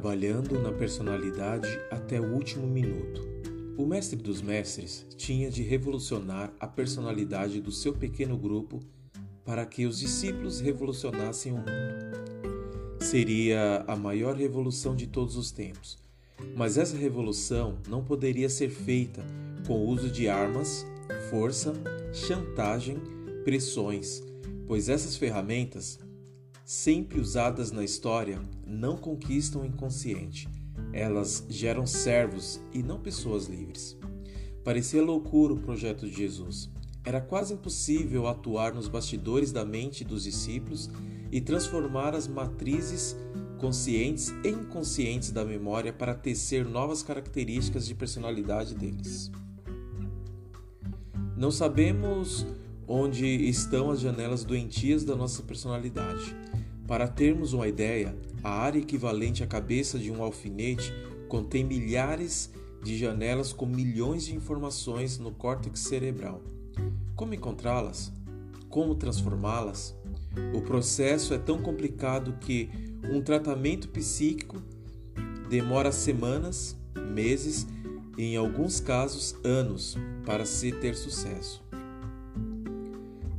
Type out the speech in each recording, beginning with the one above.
trabalhando na personalidade até o último minuto. O mestre dos mestres tinha de revolucionar a personalidade do seu pequeno grupo para que os discípulos revolucionassem o mundo. Seria a maior revolução de todos os tempos, mas essa revolução não poderia ser feita com o uso de armas, força, chantagem, pressões, pois essas ferramentas sempre usadas na história, não conquistam o inconsciente. Elas geram servos e não pessoas livres. Parecia loucura o projeto de Jesus. Era quase impossível atuar nos bastidores da mente dos discípulos e transformar as matrizes conscientes e inconscientes da memória para tecer novas características de personalidade deles. Não sabemos onde estão as janelas doentias da nossa personalidade. Para termos uma ideia, a área equivalente à cabeça de um alfinete contém milhares de janelas com milhões de informações no córtex cerebral. Como encontrá-las? Como transformá-las? O processo é tão complicado que um tratamento psíquico demora semanas, meses e, em alguns casos, anos para se ter sucesso.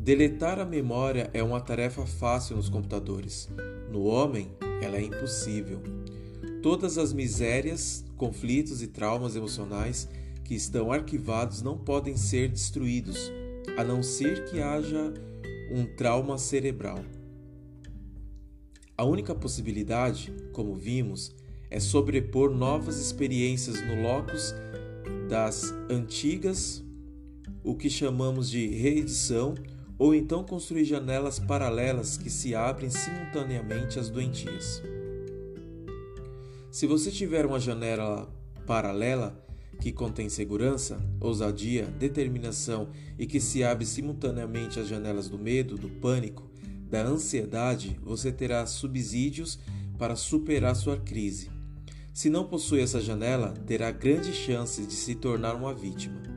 Deletar a memória é uma tarefa fácil nos computadores. No homem, ela é impossível. Todas as misérias, conflitos e traumas emocionais que estão arquivados não podem ser destruídos, a não ser que haja um trauma cerebral. A única possibilidade, como vimos, é sobrepor novas experiências no locus das antigas, o que chamamos de reedição ou então construir janelas paralelas que se abrem simultaneamente às doentias. Se você tiver uma janela paralela que contém segurança, ousadia, determinação e que se abre simultaneamente às janelas do medo, do pânico, da ansiedade, você terá subsídios para superar sua crise. Se não possui essa janela, terá grandes chances de se tornar uma vítima.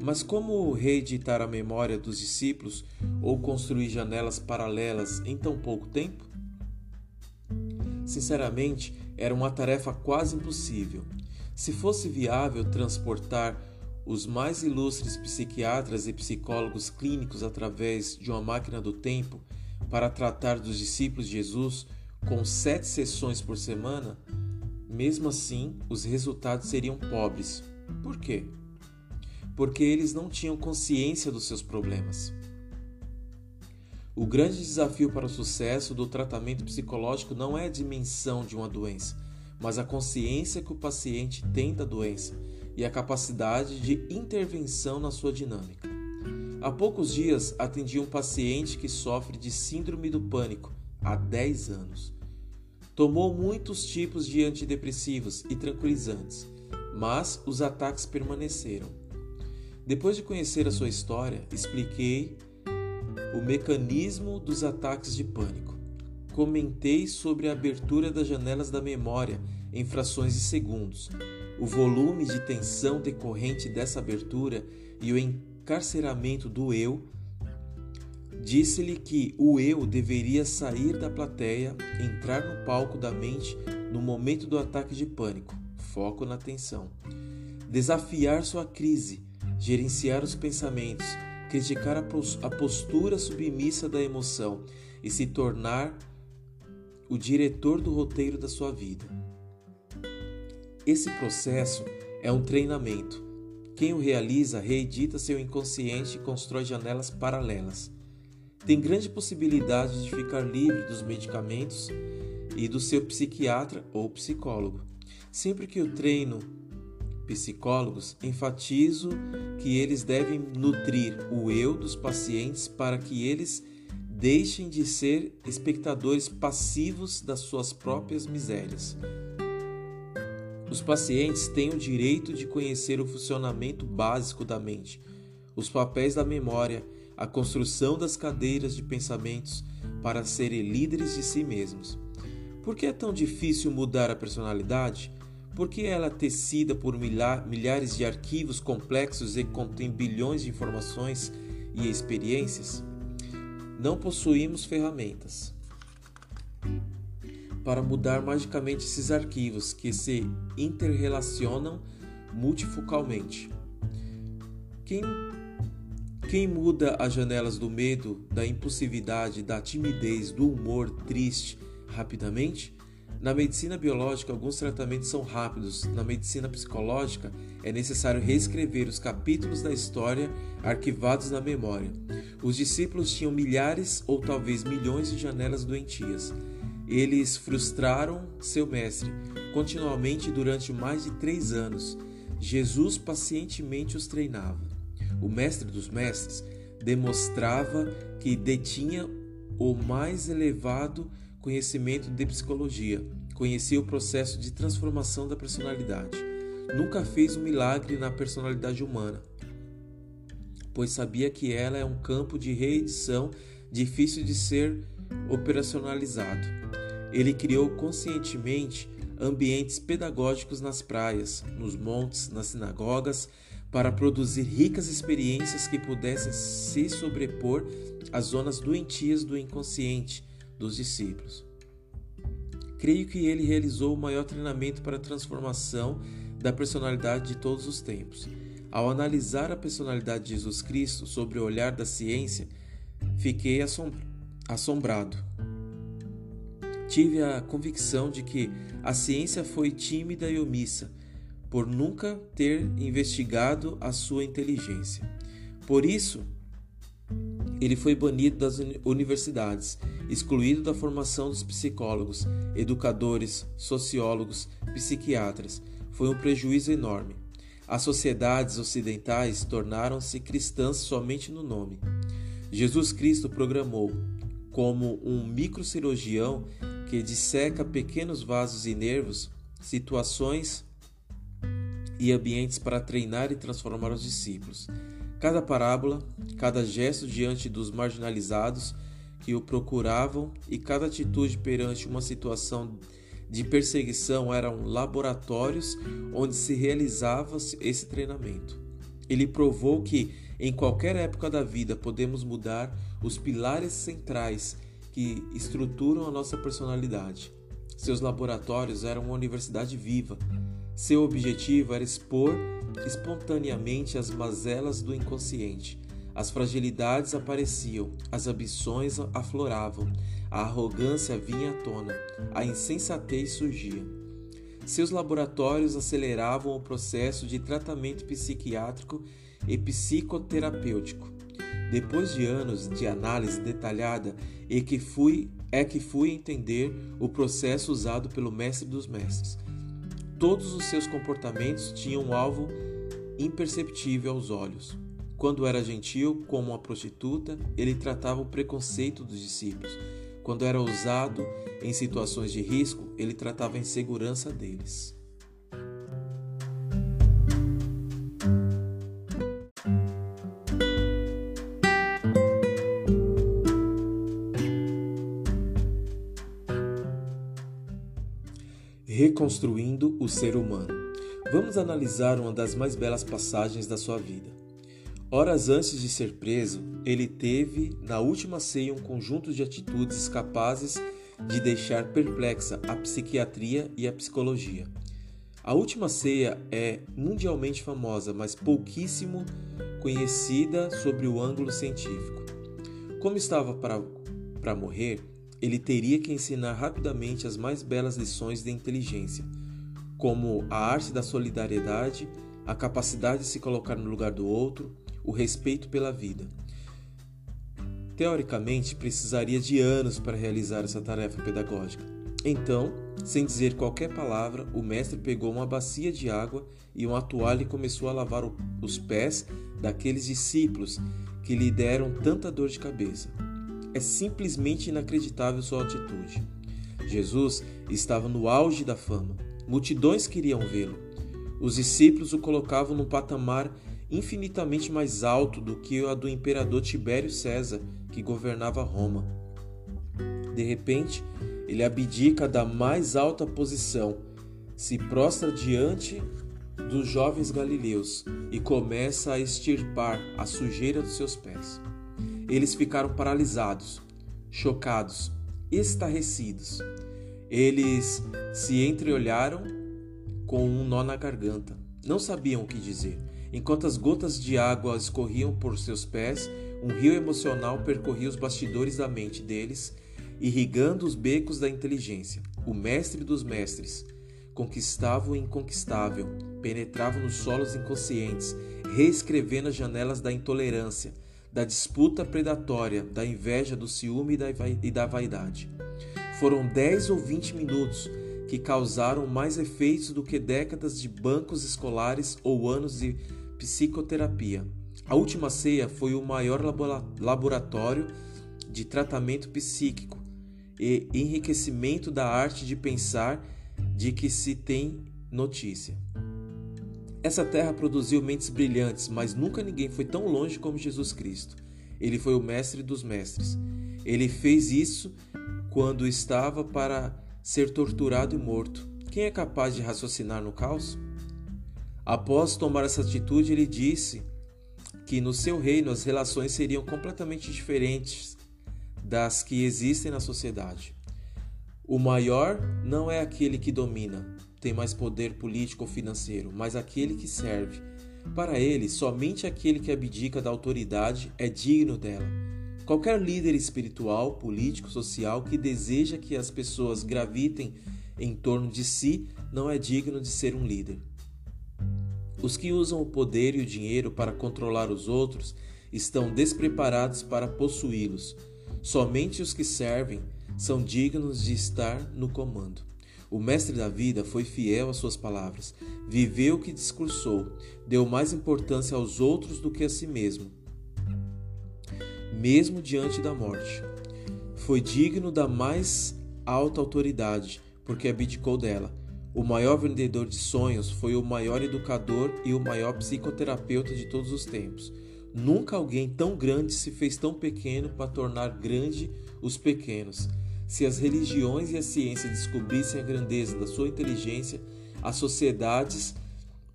Mas como reeditar a memória dos discípulos ou construir janelas paralelas em tão pouco tempo? Sinceramente, era uma tarefa quase impossível. Se fosse viável transportar os mais ilustres psiquiatras e psicólogos clínicos através de uma máquina do tempo para tratar dos discípulos de Jesus com sete sessões por semana, mesmo assim os resultados seriam pobres. Por quê? Porque eles não tinham consciência dos seus problemas. O grande desafio para o sucesso do tratamento psicológico não é a dimensão de uma doença, mas a consciência que o paciente tem da doença e a capacidade de intervenção na sua dinâmica. Há poucos dias atendi um paciente que sofre de síndrome do pânico há 10 anos. Tomou muitos tipos de antidepressivos e tranquilizantes, mas os ataques permaneceram. Depois de conhecer a sua história, expliquei o mecanismo dos ataques de pânico. Comentei sobre a abertura das janelas da memória em frações de segundos, o volume de tensão decorrente dessa abertura e o encarceramento do eu. Disse-lhe que o eu deveria sair da plateia, entrar no palco da mente no momento do ataque de pânico, foco na tensão, desafiar sua crise gerenciar os pensamentos, criticar a postura submissa da emoção e se tornar o diretor do roteiro da sua vida. Esse processo é um treinamento. Quem o realiza reedita seu inconsciente e constrói janelas paralelas. Tem grande possibilidade de ficar livre dos medicamentos e do seu psiquiatra ou psicólogo. Sempre que o treino psicólogos, enfatizo que eles devem nutrir o eu dos pacientes para que eles deixem de ser espectadores passivos das suas próprias misérias. Os pacientes têm o direito de conhecer o funcionamento básico da mente, os papéis da memória, a construção das cadeiras de pensamentos para serem líderes de si mesmos. Por que é tão difícil mudar a personalidade? Porque ela é tecida por milhares de arquivos complexos e contém bilhões de informações e experiências? Não possuímos ferramentas. para mudar magicamente esses arquivos que se interrelacionam multifocalmente. Quem, quem muda as janelas do medo, da impulsividade, da timidez, do humor triste rapidamente? Na medicina biológica, alguns tratamentos são rápidos. Na medicina psicológica, é necessário reescrever os capítulos da história arquivados na memória. Os discípulos tinham milhares ou talvez milhões de janelas doentias. Eles frustraram seu mestre continuamente durante mais de três anos. Jesus pacientemente os treinava. O mestre dos mestres demonstrava que detinha o mais elevado conhecimento de psicologia, conhecia o processo de transformação da personalidade. Nunca fez um milagre na personalidade humana, pois sabia que ela é um campo de reedição difícil de ser operacionalizado. Ele criou conscientemente ambientes pedagógicos nas praias, nos montes, nas sinagogas, para produzir ricas experiências que pudessem se sobrepor às zonas doentias do inconsciente dos discípulos. Creio que ele realizou o maior treinamento para a transformação da personalidade de todos os tempos. Ao analisar a personalidade de Jesus Cristo sobre o olhar da ciência, fiquei assombrado. Tive a convicção de que a ciência foi tímida e omissa por nunca ter investigado a sua inteligência. Por isso, ele foi banido das universidades, excluído da formação dos psicólogos, educadores, sociólogos, psiquiatras. Foi um prejuízo enorme. As sociedades ocidentais tornaram-se cristãs somente no nome. Jesus Cristo programou, como um microcirurgião que disseca pequenos vasos e nervos, situações e ambientes para treinar e transformar os discípulos. Cada parábola, cada gesto diante dos marginalizados que o procuravam e cada atitude perante uma situação de perseguição eram laboratórios onde se realizava esse treinamento. Ele provou que, em qualquer época da vida, podemos mudar os pilares centrais que estruturam a nossa personalidade. Seus laboratórios eram uma universidade viva. Seu objetivo era expor espontaneamente as mazelas do inconsciente. As fragilidades apareciam, as ambições afloravam, a arrogância vinha à tona, a insensatez surgia. Seus laboratórios aceleravam o processo de tratamento psiquiátrico e psicoterapêutico. Depois de anos de análise detalhada, é que fui, é que fui entender o processo usado pelo mestre dos mestres. Todos os seus comportamentos tinham um alvo imperceptível aos olhos. Quando era gentil, como uma prostituta, ele tratava o preconceito dos discípulos. Quando era ousado em situações de risco, ele tratava a insegurança deles. Reconstruindo o ser humano. Vamos analisar uma das mais belas passagens da sua vida. Horas antes de ser preso, ele teve na última ceia um conjunto de atitudes capazes de deixar perplexa a psiquiatria e a psicologia. A última ceia é mundialmente famosa, mas pouquíssimo conhecida sobre o ângulo científico. Como estava para, morrer, ele teria que ensinar rapidamente as mais belas lições de inteligência como a arte da solidariedade, a capacidade de se colocar no lugar do outro, o respeito pela vida. Teoricamente, precisaria de anos para realizar essa tarefa pedagógica. Então, sem dizer qualquer palavra, o mestre pegou uma bacia de água e uma toalha e começou a lavar os pés daqueles discípulos que lhe deram tanta dor de cabeça. É simplesmente inacreditável sua atitude. Jesus estava no auge da fama. Multidões queriam vê-lo. Os discípulos o colocavam num patamar infinitamente mais alto do que o do imperador Tibério César, que governava Roma. De repente, ele abdica da mais alta posição, se prostra diante dos jovens galileus e começa a extirpar a sujeira dos seus pés. Eles ficaram paralisados, chocados, estarrecidos. Eles se entreolharam com um nó na garganta. Não sabiam o que dizer. Enquanto as gotas de água escorriam por seus pés, um rio emocional percorria os bastidores da mente deles, irrigando os becos da inteligência. O mestre dos mestres conquistava o inconquistável, penetrava nos solos inconscientes, reescrevendo as janelas da intolerância, da disputa predatória, da inveja, do ciúme e da vaidade. Foram dez ou vinte minutos que causaram mais efeitos do que décadas de bancos escolares ou anos de psicoterapia. A última ceia foi o maior laboratório de tratamento psíquico e enriquecimento da arte de pensar de que se tem notícia. Essa terra produziu mentes brilhantes, mas nunca ninguém foi tão longe como Jesus Cristo. Ele foi o mestre dos mestres. Ele fez isso quando estava para ser torturado e morto. Quem é capaz de raciocinar no caos? Após tomar essa atitude, ele disse que no seu reino as relações seriam completamente diferentes das que existem na sociedade. O maior não é aquele que domina, tem mais poder político ou financeiro, mas aquele que serve. Para ele, somente aquele que abdica da autoridade é digno dela. Qualquer líder espiritual, político, social que deseja que as pessoas gravitem em torno de si não é digno de ser um líder. Os que usam o poder e o dinheiro para controlar os outros estão despreparados para possuí-los. Somente os que servem são dignos de estar no comando. O mestre da vida foi fiel às suas palavras, viveu o que discursou, deu mais importância aos outros do que a si mesmo, mesmo diante da morte. Foi digno da mais alta autoridade, porque abdicou dela. O maior vendedor de sonhos foi o maior educador e o maior psicoterapeuta de todos os tempos. Nunca alguém tão grande se fez tão pequeno para tornar grande os pequenos. Se as religiões e a ciência descobrissem a grandeza da sua inteligência, as sociedades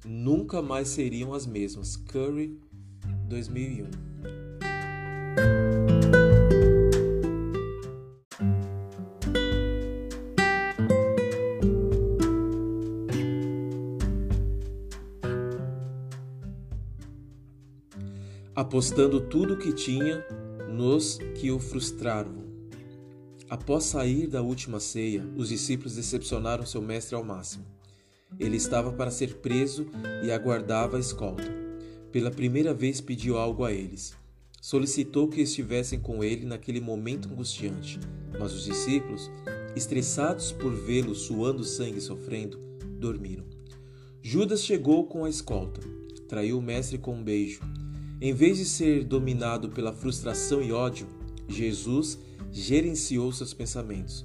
nunca mais seriam as mesmas. Curry, 2001. Apostando tudo o que tinha nos que o frustraram. Após sair da última ceia, os discípulos decepcionaram seu mestre ao máximo. Ele estava para ser preso e aguardava a escolta. Pela primeira vez pediu algo a eles. Solicitou que estivessem com ele naquele momento angustiante, mas os discípulos, estressados por vê-lo suando sangue e sofrendo, dormiram. Judas chegou com a escolta, traiu o mestre com um beijo. Em vez de ser dominado pela frustração e ódio, Jesus gerenciou seus pensamentos,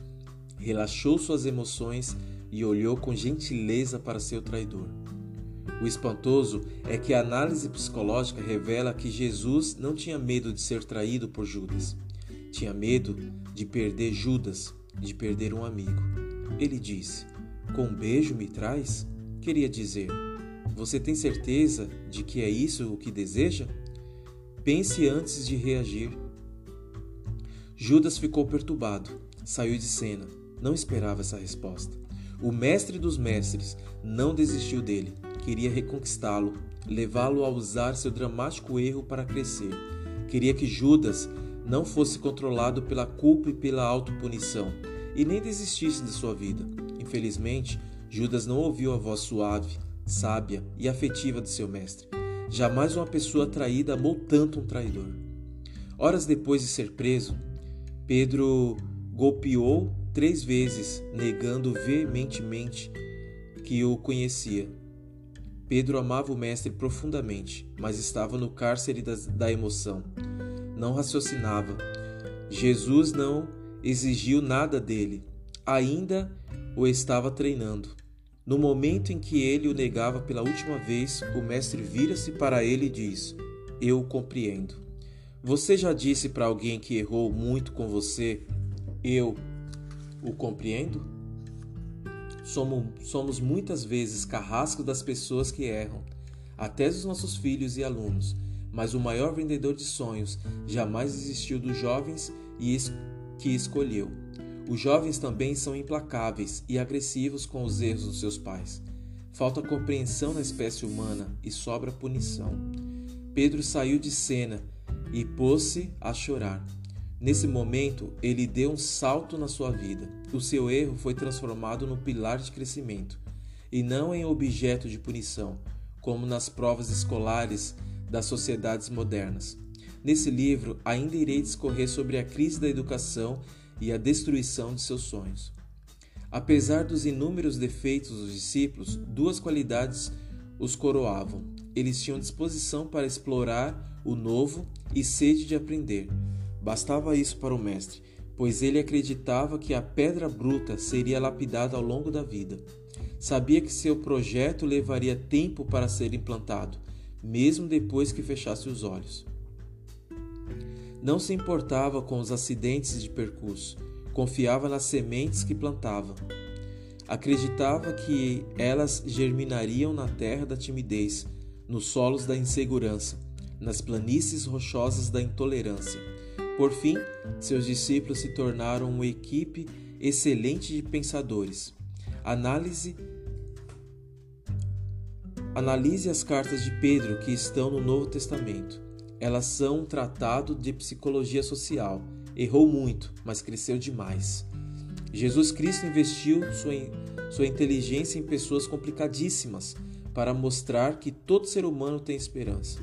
relaxou suas emoções e olhou com gentileza para seu traidor. O espantoso é que a análise psicológica revela que Jesus não tinha medo de ser traído por Judas. Tinha medo de perder Judas, de perder um amigo. Ele disse: Com um beijo me traz? Queria dizer: Você tem certeza de que é isso o que deseja? Pense antes de reagir. Judas ficou perturbado, saiu de cena, não esperava essa resposta. O mestre dos mestres não desistiu dele, queria reconquistá-lo, levá-lo a usar seu dramático erro para crescer. Queria que Judas não fosse controlado pela culpa e pela autopunição, e nem desistisse de sua vida. Infelizmente, Judas não ouviu a voz suave, sábia e afetiva de seu mestre. Jamais uma pessoa traída amou tanto um traidor. Horas depois de ser preso, Pedro golpeou três vezes, negando veementemente que o conhecia. Pedro amava o Mestre profundamente, mas estava no cárcere da emoção. Não raciocinava. Jesus não exigiu nada dele, ainda o estava treinando. No momento em que ele o negava pela última vez, o Mestre vira-se para ele e diz: Eu compreendo. Você já disse para alguém que errou muito com você, eu o compreendo? Somos, somos muitas vezes carrascos das pessoas que erram, até dos nossos filhos e alunos, mas o maior vendedor de sonhos jamais desistiu dos jovens e que escolheu. Os jovens também são implacáveis e agressivos com os erros dos seus pais. Falta compreensão na espécie humana e sobra punição. Pedro saiu de cena e pôs-se a chorar. Nesse momento, ele deu um salto na sua vida. O seu erro foi transformado no pilar de crescimento e não em objeto de punição, como nas provas escolares das sociedades modernas. Nesse livro, ainda irei discorrer sobre a crise da educação e a destruição de seus sonhos. Apesar dos inúmeros defeitos dos discípulos, duas qualidades os coroavam. Eles tinham disposição para explorar o novo e sede de aprender. Bastava isso para o mestre, pois ele acreditava que a pedra bruta seria lapidada ao longo da vida. Sabia que seu projeto levaria tempo para ser implantado, mesmo depois que fechasse os olhos. Não se importava com os acidentes de percurso, confiava nas sementes que plantava. Acreditava que elas germinariam na terra da timidez, nos solos da insegurança, nas planícies rochosas da intolerância por fim, seus discípulos se tornaram uma equipe excelente de pensadores. Análise Analise as cartas de Pedro que estão no Novo Testamento. Elas são um tratado de psicologia social. Errou muito, mas cresceu demais. Jesus Cristo investiu sua, sua inteligência em pessoas complicadíssimas para mostrar que todo ser humano tem esperança.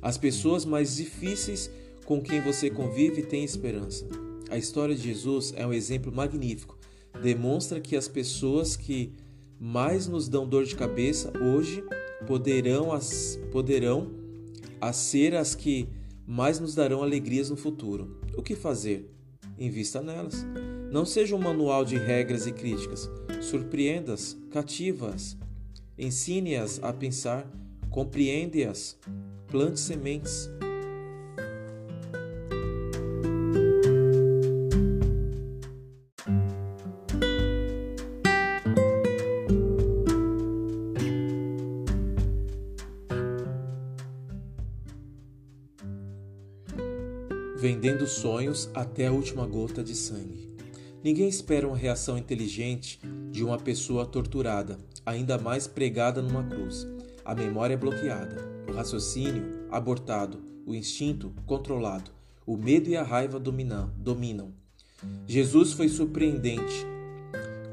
As pessoas mais difíceis com quem você convive tem esperança. A história de Jesus é um exemplo magnífico. Demonstra que as pessoas que mais nos dão dor de cabeça hoje poderão, as, poderão a ser as que mais nos darão alegrias no futuro. O que fazer? Invista nelas. Não seja um manual de regras e críticas. Surpreenda-as, cativa-as. Ensine-as a pensar, compreende-as. Plante sementes. Vendendo sonhos até a última gota de sangue. Ninguém espera uma reação inteligente de uma pessoa torturada, ainda mais pregada numa cruz. A memória é bloqueada, o raciocínio abortado, o instinto controlado, o medo e a raiva dominam. dominam. Jesus foi surpreendente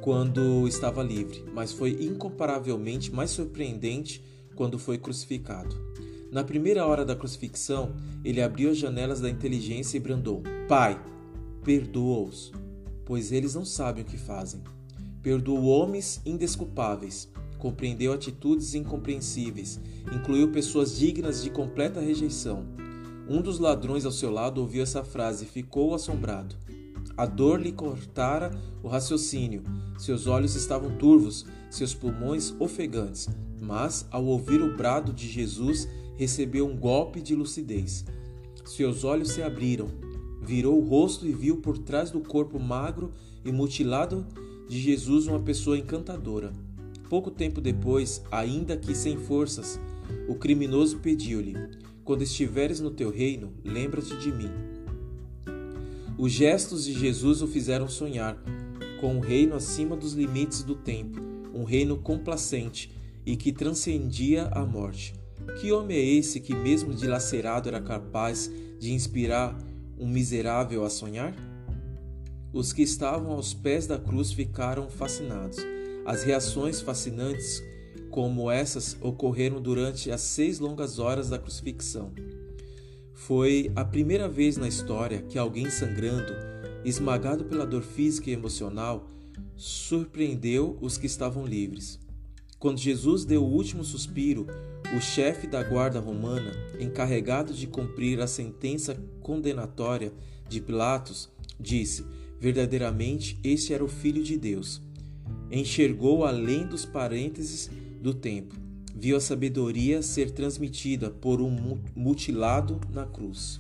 quando estava livre, mas foi incomparavelmente mais surpreendente quando foi crucificado. Na primeira hora da crucifixão, ele abriu as janelas da inteligência e brandou: Pai, perdoa-os, pois eles não sabem o que fazem. Perdoou homens indesculpáveis, compreendeu atitudes incompreensíveis, incluiu pessoas dignas de completa rejeição. Um dos ladrões ao seu lado ouviu essa frase e ficou assombrado. A dor lhe cortara o raciocínio, seus olhos estavam turvos, seus pulmões ofegantes, mas, ao ouvir o brado de Jesus, recebeu um golpe de lucidez. Seus olhos se abriram, virou o rosto e viu por trás do corpo magro e mutilado de Jesus uma pessoa encantadora. Pouco tempo depois, ainda que sem forças, o criminoso pediu-lhe: Quando estiveres no teu reino, lembra-te de mim. Os gestos de Jesus o fizeram sonhar com um reino acima dos limites do tempo, um reino complacente e que transcendia a morte. Que homem é esse que, mesmo dilacerado, era capaz de inspirar um miserável a sonhar? Os que estavam aos pés da cruz ficaram fascinados. As reações fascinantes como essas ocorreram durante as seis longas horas da crucifixão. Foi a primeira vez na história que alguém sangrando, esmagado pela dor física e emocional, surpreendeu os que estavam livres. Quando Jesus deu o último suspiro, o chefe da guarda romana, encarregado de cumprir a sentença condenatória de Pilatos, disse: Verdadeiramente este era o Filho de Deus. Enxergou além dos parênteses do tempo. Viu a sabedoria ser transmitida por um mutilado na cruz.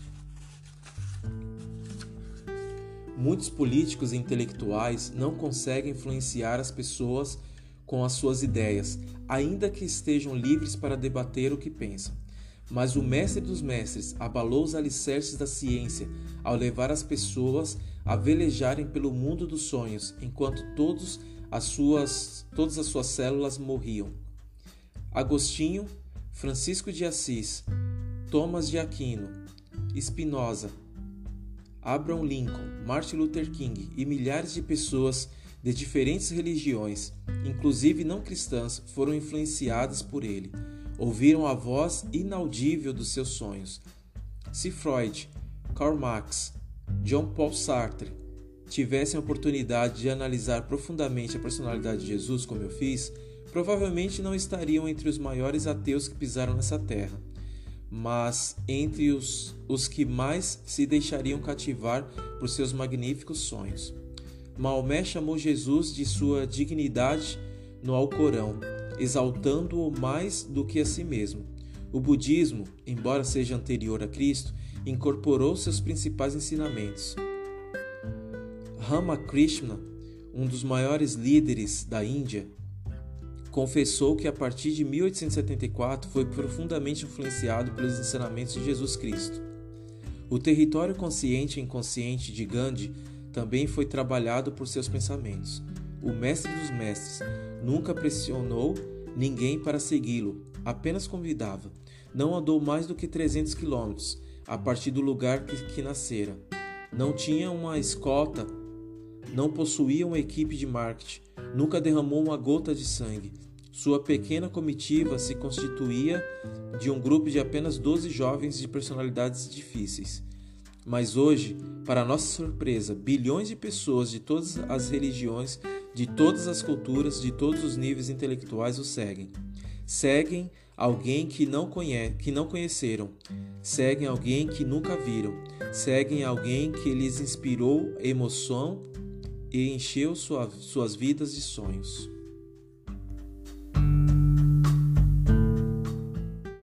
Muitos políticos e intelectuais não conseguem influenciar as pessoas com as suas ideias, ainda que estejam livres para debater o que pensam. Mas o mestre dos mestres abalou os alicerces da ciência ao levar as pessoas a velejarem pelo mundo dos sonhos, enquanto todos as suas, todas as suas células morriam. Agostinho, Francisco de Assis, Thomas de Aquino, Spinoza, Abraham Lincoln, Martin Luther King e milhares de pessoas de diferentes religiões, inclusive não cristãs, foram influenciadas por ele. Ouviram a voz inaudível dos seus sonhos. Se Freud, Karl Marx, John Paul Sartre tivessem a oportunidade de analisar profundamente a personalidade de Jesus, como eu fiz, provavelmente não estariam entre os maiores ateus que pisaram nessa terra mas entre os, os que mais se deixariam cativar por seus magníficos sonhos. Maomé chamou Jesus de sua dignidade no Alcorão, exaltando-o mais do que a si mesmo. O budismo, embora seja anterior a Cristo, incorporou seus principais ensinamentos. Ramakrishna, um dos maiores líderes da Índia, confessou que a partir de 1874 foi profundamente influenciado pelos ensinamentos de Jesus Cristo. O território consciente e inconsciente de Gandhi também foi trabalhado por seus pensamentos. O mestre dos mestres nunca pressionou ninguém para segui-lo, apenas convidava. Não andou mais do que 300 quilômetros a partir do lugar que, que nascera. Não tinha uma escolta, não possuía uma equipe de marketing, nunca derramou uma gota de sangue. Sua pequena comitiva se constituía de um grupo de apenas 12 jovens de personalidades difíceis. Mas hoje, para nossa surpresa, bilhões de pessoas de todas as religiões, de todas as culturas, de todos os níveis intelectuais o seguem. Seguem alguém que não, conhe que não conheceram, seguem alguém que nunca viram, seguem alguém que lhes inspirou emoção e encheu sua, suas vidas de sonhos.